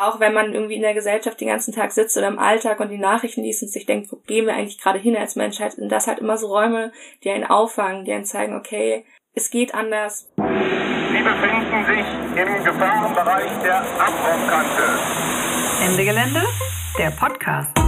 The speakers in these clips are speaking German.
Auch wenn man irgendwie in der Gesellschaft den ganzen Tag sitzt oder im Alltag und die Nachrichten liest und sich denkt, wo gehen wir eigentlich gerade hin als Menschheit, sind das halt immer so Räume, die einen auffangen, die einen zeigen, okay, es geht anders. Sie befinden sich im Gefahrenbereich der Abbruchkante. Ende Gelände, der Podcast.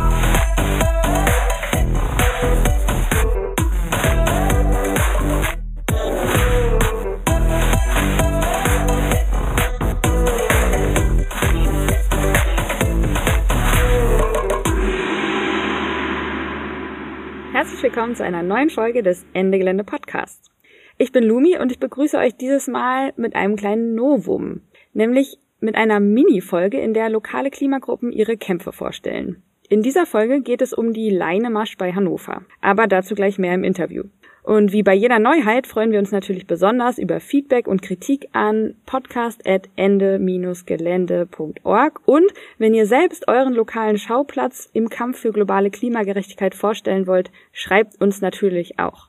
Herzlich willkommen zu einer neuen Folge des Ende Gelände Podcasts. Ich bin Lumi und ich begrüße euch dieses Mal mit einem kleinen Novum, nämlich mit einer Mini-Folge, in der lokale Klimagruppen ihre Kämpfe vorstellen. In dieser Folge geht es um die Leinemasch bei Hannover, aber dazu gleich mehr im Interview. Und wie bei jeder Neuheit freuen wir uns natürlich besonders über Feedback und Kritik an podcast.ende-gelände.org und wenn ihr selbst euren lokalen Schauplatz im Kampf für globale Klimagerechtigkeit vorstellen wollt, schreibt uns natürlich auch.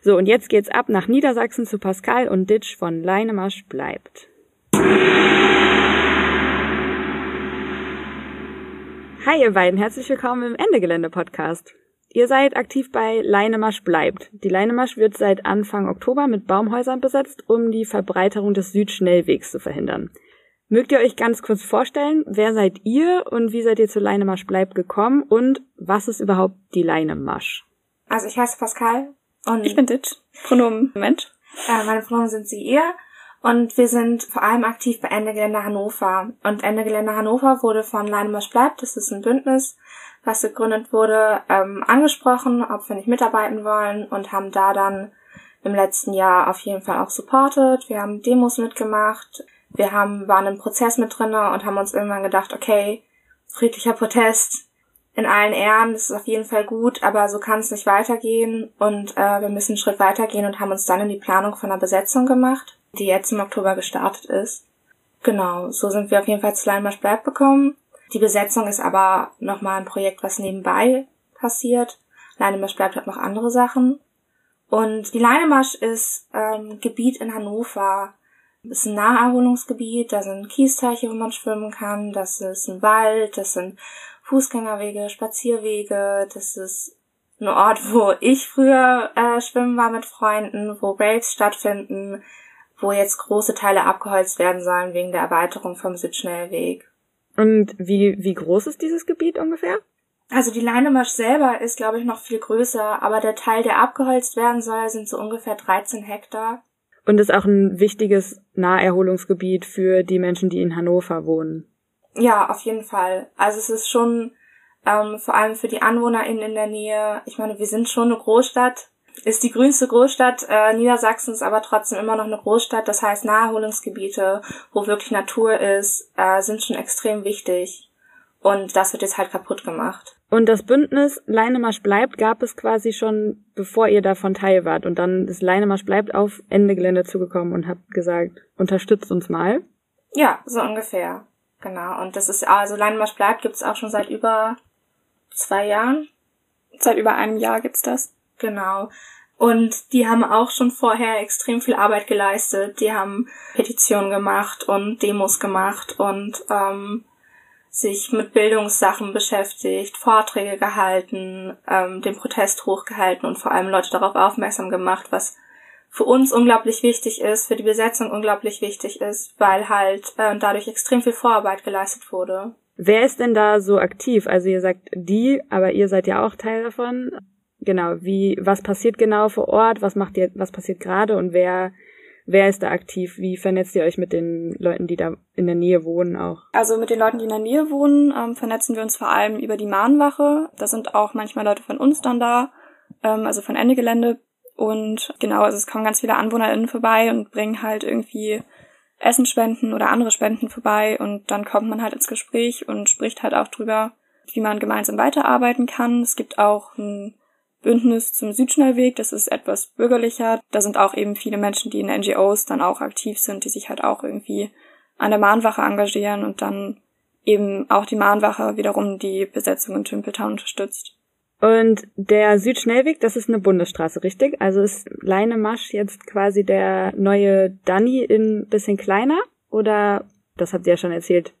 So, und jetzt geht's ab nach Niedersachsen zu Pascal und Ditch von Leinemasch bleibt. Hi ihr beiden, herzlich willkommen im Ende Gelände Podcast. Ihr seid aktiv bei Leinemasch bleibt. Die Leinemasch wird seit Anfang Oktober mit Baumhäusern besetzt, um die Verbreiterung des Südschnellwegs zu verhindern. Mögt ihr euch ganz kurz vorstellen, wer seid ihr und wie seid ihr zu Leinemasch bleibt gekommen und was ist überhaupt die Leinemasch? Also ich heiße Pascal und Ich bin Ditch. Pronomen Mensch. äh, meine Pronomen sind sie ihr und wir sind vor allem aktiv bei Ende Gelände Hannover. Und Ende Gelände Hannover wurde von Leinemasch bleibt, das ist ein Bündnis, was gegründet wurde, ähm, angesprochen, ob wir nicht mitarbeiten wollen und haben da dann im letzten Jahr auf jeden Fall auch supportet. Wir haben Demos mitgemacht, wir haben, waren im Prozess mit drinne und haben uns irgendwann gedacht, okay, friedlicher Protest in allen Ehren, das ist auf jeden Fall gut, aber so kann es nicht weitergehen und äh, wir müssen einen Schritt weitergehen und haben uns dann in die Planung von einer Besetzung gemacht, die jetzt im Oktober gestartet ist. Genau, so sind wir auf jeden Fall zu Leinmarsch bleibt bekommen. Die Besetzung ist aber nochmal ein Projekt, was nebenbei passiert. Leinemasch bleibt hat noch andere Sachen. Und die Leinemasch ist ähm, Gebiet in Hannover. Das ist ein Naherholungsgebiet, da sind Kiesteiche, wo man schwimmen kann, das ist ein Wald, das sind Fußgängerwege, Spazierwege, das ist ein Ort, wo ich früher äh, schwimmen war mit Freunden, wo Raves stattfinden, wo jetzt große Teile abgeholzt werden sollen wegen der Erweiterung vom Südschnellweg. Und wie, wie groß ist dieses Gebiet ungefähr? Also die Leinemasch selber ist, glaube ich, noch viel größer, aber der Teil, der abgeholzt werden soll, sind so ungefähr 13 Hektar. Und ist auch ein wichtiges Naherholungsgebiet für die Menschen, die in Hannover wohnen. Ja, auf jeden Fall. Also es ist schon ähm, vor allem für die AnwohnerInnen in der Nähe, ich meine, wir sind schon eine Großstadt, ist die grünste Großstadt äh, Niedersachsens, aber trotzdem immer noch eine Großstadt. Das heißt, Naherholungsgebiete, wo wirklich Natur ist, äh, sind schon extrem wichtig. Und das wird jetzt halt kaputt gemacht. Und das Bündnis Leinemasch bleibt gab es quasi schon, bevor ihr davon teil wart. Und dann ist Leinemasch bleibt auf Ende Gelände zugekommen und habt gesagt, unterstützt uns mal. Ja, so ungefähr. Genau. Und das ist, also Leinmarsch bleibt gibt's auch schon seit über zwei Jahren. Seit über einem Jahr gibt's das. Genau. Und die haben auch schon vorher extrem viel Arbeit geleistet. Die haben Petitionen gemacht und Demos gemacht und ähm, sich mit Bildungssachen beschäftigt, Vorträge gehalten, ähm, den Protest hochgehalten und vor allem Leute darauf aufmerksam gemacht, was für uns unglaublich wichtig ist, für die Besetzung unglaublich wichtig ist, weil halt äh, dadurch extrem viel Vorarbeit geleistet wurde. Wer ist denn da so aktiv? Also ihr sagt die, aber ihr seid ja auch Teil davon. Genau, wie, was passiert genau vor Ort? Was macht ihr, was passiert gerade und wer, wer ist da aktiv? Wie vernetzt ihr euch mit den Leuten, die da in der Nähe wohnen auch? Also mit den Leuten, die in der Nähe wohnen, ähm, vernetzen wir uns vor allem über die Mahnwache. Da sind auch manchmal Leute von uns dann da, ähm, also von Ende Gelände. Und genau, also es kommen ganz viele AnwohnerInnen vorbei und bringen halt irgendwie Essenspenden oder andere Spenden vorbei und dann kommt man halt ins Gespräch und spricht halt auch drüber, wie man gemeinsam weiterarbeiten kann. Es gibt auch ein Bündnis zum Südschnellweg, das ist etwas bürgerlicher. Da sind auch eben viele Menschen, die in NGOs dann auch aktiv sind, die sich halt auch irgendwie an der Mahnwache engagieren und dann eben auch die Mahnwache wiederum die Besetzung in Tümpeltown unterstützt. Und der Südschnellweg, das ist eine Bundesstraße, richtig? Also ist Leinemasch jetzt quasi der neue Danny in bisschen kleiner? Oder, das habt ihr ja schon erzählt,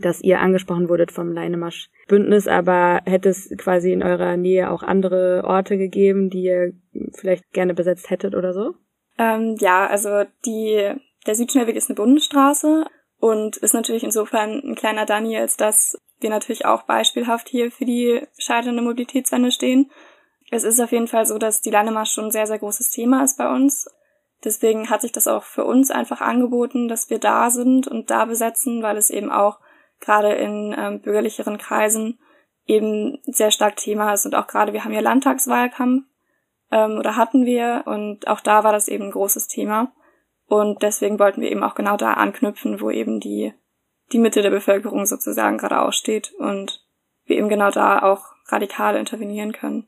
dass ihr angesprochen wurdet vom Leinemarsch-Bündnis, aber hätte es quasi in eurer Nähe auch andere Orte gegeben, die ihr vielleicht gerne besetzt hättet oder so? Ähm, ja, also die, der Südschnellweg ist eine Bundesstraße und ist natürlich insofern ein kleiner Danny, als dass wir natürlich auch beispielhaft hier für die scheiternde Mobilitätswende stehen. Es ist auf jeden Fall so, dass die Landemarsch schon ein sehr, sehr großes Thema ist bei uns. Deswegen hat sich das auch für uns einfach angeboten, dass wir da sind und da besetzen, weil es eben auch gerade in ähm, bürgerlicheren Kreisen eben sehr stark Thema ist und auch gerade wir haben ja Landtagswahlkampf ähm, oder hatten wir und auch da war das eben ein großes Thema und deswegen wollten wir eben auch genau da anknüpfen, wo eben die die Mitte der Bevölkerung sozusagen gerade aussteht und wir eben genau da auch radikal intervenieren können.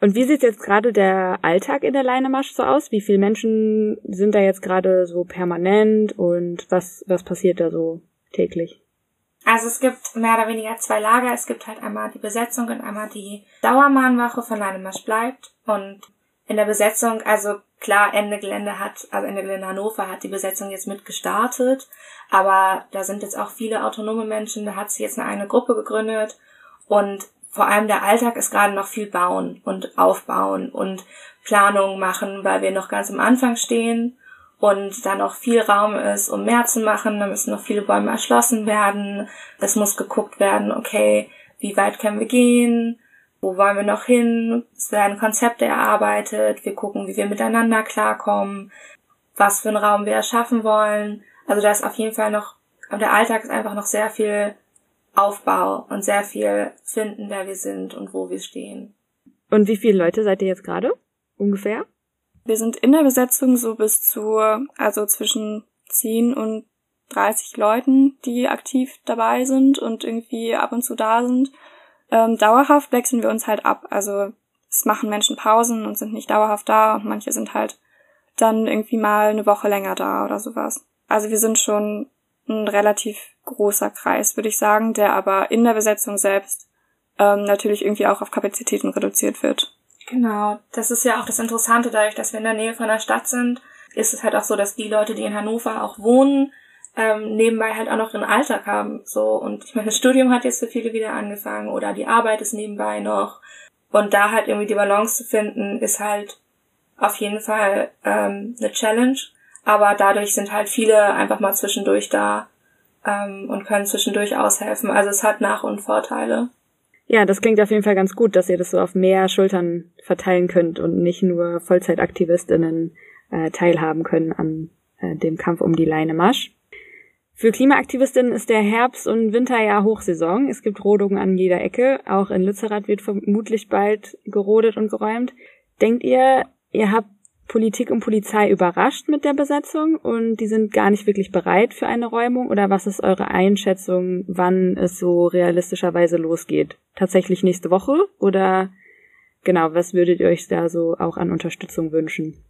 Und wie sieht jetzt gerade der Alltag in der Leinemarsch so aus? Wie viele Menschen sind da jetzt gerade so permanent und was, was passiert da so täglich? Also es gibt mehr oder weniger zwei Lager. Es gibt halt einmal die Besetzung und einmal die Dauermahnwache von Leinemarsch bleibt. Und in der Besetzung, also klar, Ende Gelände hat, also Ende Gelände Hannover hat die Besetzung jetzt mit gestartet. Aber da sind jetzt auch viele autonome Menschen. Da hat sich jetzt eine eigene Gruppe gegründet. Und vor allem der Alltag ist gerade noch viel bauen und aufbauen und Planungen machen, weil wir noch ganz am Anfang stehen und da noch viel Raum ist, um mehr zu machen. Da müssen noch viele Bäume erschlossen werden. Es muss geguckt werden, okay, wie weit können wir gehen? Wo wollen wir noch hin? Es werden Konzepte erarbeitet. Wir gucken, wie wir miteinander klarkommen, was für einen Raum wir erschaffen wollen. Also da ist auf jeden Fall noch, der Alltag ist einfach noch sehr viel Aufbau und sehr viel finden, wer wir sind und wo wir stehen. Und wie viele Leute seid ihr jetzt gerade? Ungefähr? Wir sind in der Besetzung so bis zu, also zwischen 10 und 30 Leuten, die aktiv dabei sind und irgendwie ab und zu da sind. Ähm, dauerhaft wechseln wir uns halt ab. Also es machen Menschen Pausen und sind nicht dauerhaft da und manche sind halt dann irgendwie mal eine Woche länger da oder sowas. Also wir sind schon ein relativ großer Kreis, würde ich sagen, der aber in der Besetzung selbst ähm, natürlich irgendwie auch auf Kapazitäten reduziert wird. Genau, das ist ja auch das Interessante, dadurch, dass wir in der Nähe von der Stadt sind, ist es halt auch so, dass die Leute, die in Hannover auch wohnen, ähm, nebenbei halt auch noch ihren Alltag haben. So und ich meine, das Studium hat jetzt für viele wieder angefangen oder die Arbeit ist nebenbei noch und da halt irgendwie die Balance zu finden, ist halt auf jeden Fall ähm, eine Challenge. Aber dadurch sind halt viele einfach mal zwischendurch da ähm, und können zwischendurch aushelfen. Also es hat Nach- und Vorteile. Ja, das klingt auf jeden Fall ganz gut, dass ihr das so auf mehr Schultern verteilen könnt und nicht nur Vollzeitaktivistinnen äh, teilhaben können an äh, dem Kampf um die Leine Marsch. Für Klimaaktivistinnen ist der Herbst- und Winterjahr Hochsaison. Es gibt Rodungen an jeder Ecke. Auch in Lützerath wird vermutlich bald gerodet und geräumt. Denkt ihr, ihr habt Politik und Polizei überrascht mit der Besetzung und die sind gar nicht wirklich bereit für eine Räumung? Oder was ist eure Einschätzung, wann es so realistischerweise losgeht? Tatsächlich nächste Woche? Oder genau, was würdet ihr euch da so auch an Unterstützung wünschen?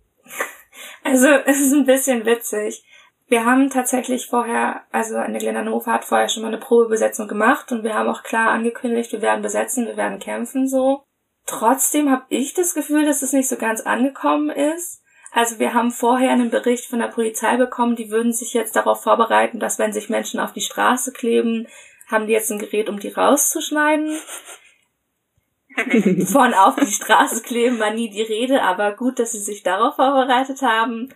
Also es ist ein bisschen witzig. Wir haben tatsächlich vorher, also an der Hannover hat vorher schon mal eine Probebesetzung gemacht und wir haben auch klar angekündigt, wir werden besetzen, wir werden kämpfen so. Trotzdem habe ich das Gefühl, dass es nicht so ganz angekommen ist. Also wir haben vorher einen Bericht von der Polizei bekommen, die würden sich jetzt darauf vorbereiten, dass wenn sich Menschen auf die Straße kleben, haben die jetzt ein Gerät, um die rauszuschneiden. von auf die Straße kleben war nie die Rede, aber gut, dass sie sich darauf vorbereitet haben.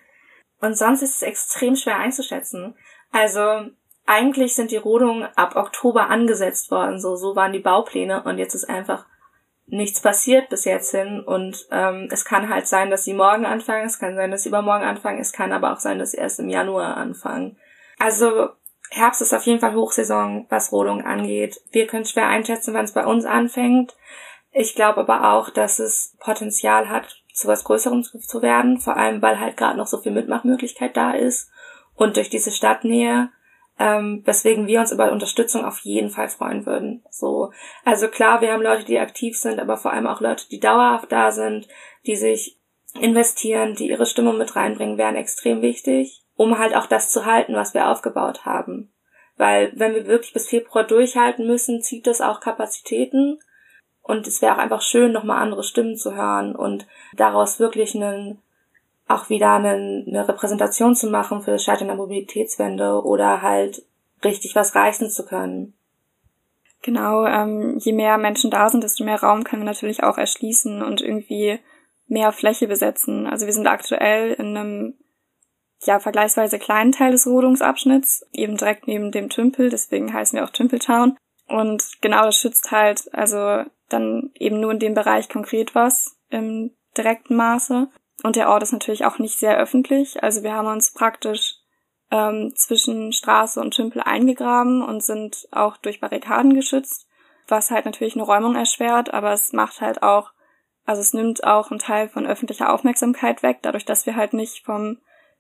Und sonst ist es extrem schwer einzuschätzen. Also eigentlich sind die Rodungen ab Oktober angesetzt worden, so so waren die Baupläne und jetzt ist einfach nichts passiert bis jetzt hin und ähm, es kann halt sein, dass sie morgen anfangen, es kann sein, dass sie übermorgen anfangen, es kann aber auch sein, dass sie erst im Januar anfangen. Also Herbst ist auf jeden Fall Hochsaison, was Rodung angeht. Wir können schwer einschätzen, wann es bei uns anfängt. Ich glaube aber auch, dass es Potenzial hat, zu was Größerem zu werden, vor allem weil halt gerade noch so viel Mitmachmöglichkeit da ist und durch diese Stadtnähe ähm, weswegen wir uns über Unterstützung auf jeden Fall freuen würden. So, also klar, wir haben Leute, die aktiv sind, aber vor allem auch Leute, die dauerhaft da sind, die sich investieren, die ihre Stimmung mit reinbringen, wären extrem wichtig, um halt auch das zu halten, was wir aufgebaut haben. Weil wenn wir wirklich bis Februar durchhalten müssen, zieht das auch Kapazitäten. Und es wäre auch einfach schön, nochmal andere Stimmen zu hören und daraus wirklich einen auch wieder eine, eine Repräsentation zu machen für das Scheitern der Mobilitätswende oder halt richtig was reißen zu können. Genau, ähm, je mehr Menschen da sind, desto mehr Raum können wir natürlich auch erschließen und irgendwie mehr Fläche besetzen. Also wir sind aktuell in einem ja vergleichsweise kleinen Teil des Rodungsabschnitts, eben direkt neben dem Tümpel, deswegen heißen wir auch Tümpeltown. Und genau das schützt halt also dann eben nur in dem Bereich konkret was im direkten Maße. Und der Ort ist natürlich auch nicht sehr öffentlich. Also wir haben uns praktisch ähm, zwischen Straße und Tümpel eingegraben und sind auch durch Barrikaden geschützt, was halt natürlich eine Räumung erschwert, aber es macht halt auch, also es nimmt auch einen Teil von öffentlicher Aufmerksamkeit weg, dadurch, dass wir halt nicht vom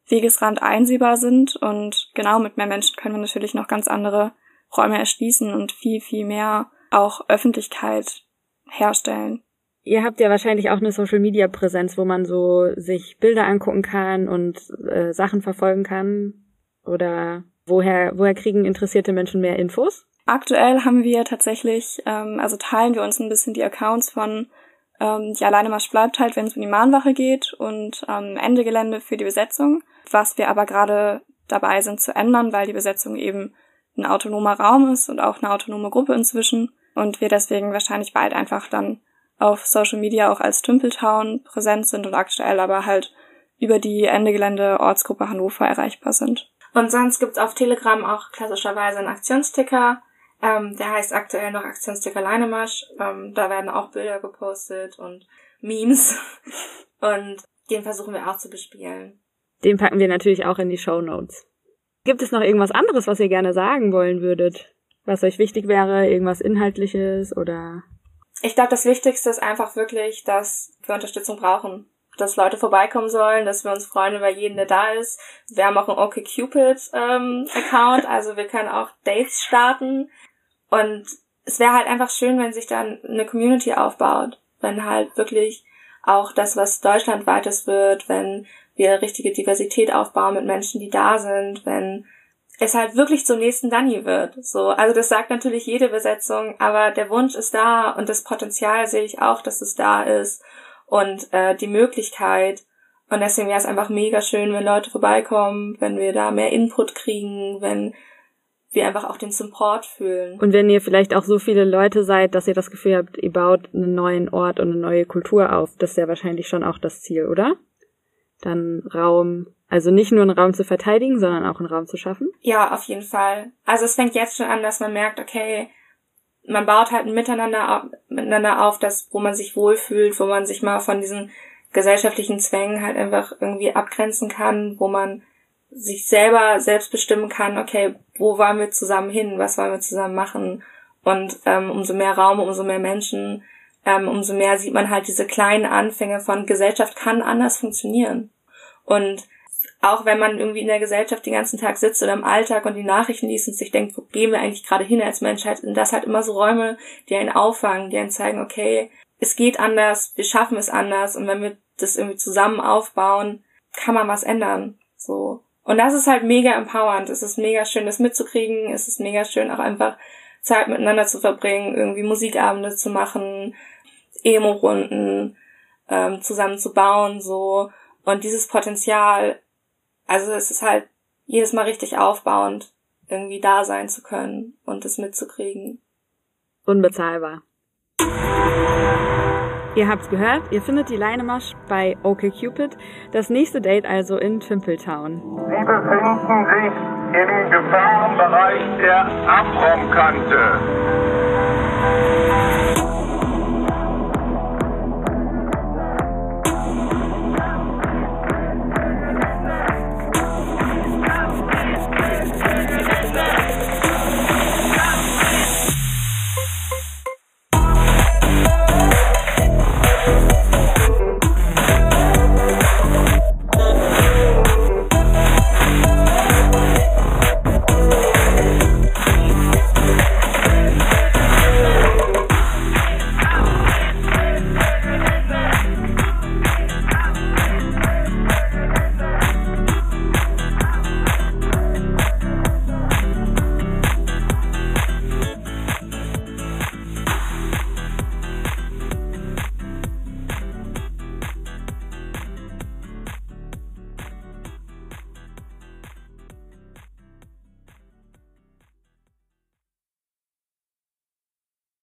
Wegesrand einsehbar sind und genau mit mehr Menschen können wir natürlich noch ganz andere Räume erschließen und viel, viel mehr auch Öffentlichkeit herstellen. Ihr habt ja wahrscheinlich auch eine Social Media Präsenz, wo man so sich Bilder angucken kann und äh, Sachen verfolgen kann. Oder woher, woher kriegen interessierte Menschen mehr Infos? Aktuell haben wir tatsächlich, ähm, also teilen wir uns ein bisschen die Accounts von ähm, die Alleinemarsch bleibt halt, wenn es um die Mahnwache geht und ähm, Ende Gelände für die Besetzung, was wir aber gerade dabei sind zu ändern, weil die Besetzung eben ein autonomer Raum ist und auch eine autonome Gruppe inzwischen und wir deswegen wahrscheinlich bald einfach dann auf Social Media auch als Tümpeltown präsent sind und aktuell aber halt über die Ende Gelände Ortsgruppe Hannover erreichbar sind. Und sonst gibt's auf Telegram auch klassischerweise einen Aktionsticker. Ähm, der heißt aktuell noch Aktionsticker Leinemarsch. Ähm, da werden auch Bilder gepostet und Memes. und den versuchen wir auch zu bespielen. Den packen wir natürlich auch in die Show Notes. Gibt es noch irgendwas anderes, was ihr gerne sagen wollen würdet? Was euch wichtig wäre? Irgendwas Inhaltliches oder? Ich glaube, das Wichtigste ist einfach wirklich, dass wir Unterstützung brauchen. Dass Leute vorbeikommen sollen, dass wir uns freuen über jeden, der da ist. Wir haben auch einen OkCupid ähm, also wir können auch Dates starten. Und es wäre halt einfach schön, wenn sich dann eine Community aufbaut, wenn halt wirklich auch das, was deutschlandweites wird, wenn wir richtige Diversität aufbauen mit Menschen, die da sind, wenn es halt wirklich zum nächsten Danny wird. So, also das sagt natürlich jede Besetzung, aber der Wunsch ist da und das Potenzial sehe ich auch, dass es da ist und äh, die Möglichkeit. Und deswegen wäre es einfach mega schön, wenn Leute vorbeikommen, wenn wir da mehr Input kriegen, wenn wir einfach auch den Support fühlen. Und wenn ihr vielleicht auch so viele Leute seid, dass ihr das Gefühl habt, ihr baut einen neuen Ort und eine neue Kultur auf, das ist ja wahrscheinlich schon auch das Ziel, oder? Dann Raum, also nicht nur einen Raum zu verteidigen, sondern auch einen Raum zu schaffen? Ja, auf jeden Fall. Also es fängt jetzt schon an, dass man merkt, okay, man baut halt ein Miteinander, miteinander auf, das, wo man sich wohlfühlt, wo man sich mal von diesen gesellschaftlichen Zwängen halt einfach irgendwie abgrenzen kann, wo man sich selber selbst bestimmen kann, okay, wo wollen wir zusammen hin, was wollen wir zusammen machen. Und ähm, umso mehr Raum, umso mehr Menschen, ähm, umso mehr sieht man halt diese kleinen Anfänge von Gesellschaft kann anders funktionieren. Und auch wenn man irgendwie in der Gesellschaft den ganzen Tag sitzt oder im Alltag und die Nachrichten liest und sich denkt, wo gehen wir eigentlich gerade hin als Menschheit, sind das halt immer so Räume, die einen auffangen, die einen zeigen, okay, es geht anders, wir schaffen es anders und wenn wir das irgendwie zusammen aufbauen, kann man was ändern. So. Und das ist halt mega empowernd. Es ist mega schön, das mitzukriegen. Es ist mega schön, auch einfach Zeit miteinander zu verbringen, irgendwie Musikabende zu machen, Emo-Runden ähm, zusammen zu bauen, so. Und dieses Potenzial also es ist halt jedes Mal richtig aufbauend, irgendwie da sein zu können und es mitzukriegen. Unbezahlbar. Ihr habt's gehört, ihr findet die Leinemarsch bei OkCupid. Das nächste Date also in Twimpeltown. Sie befinden sich im Gefahrenbereich der Abraumkante.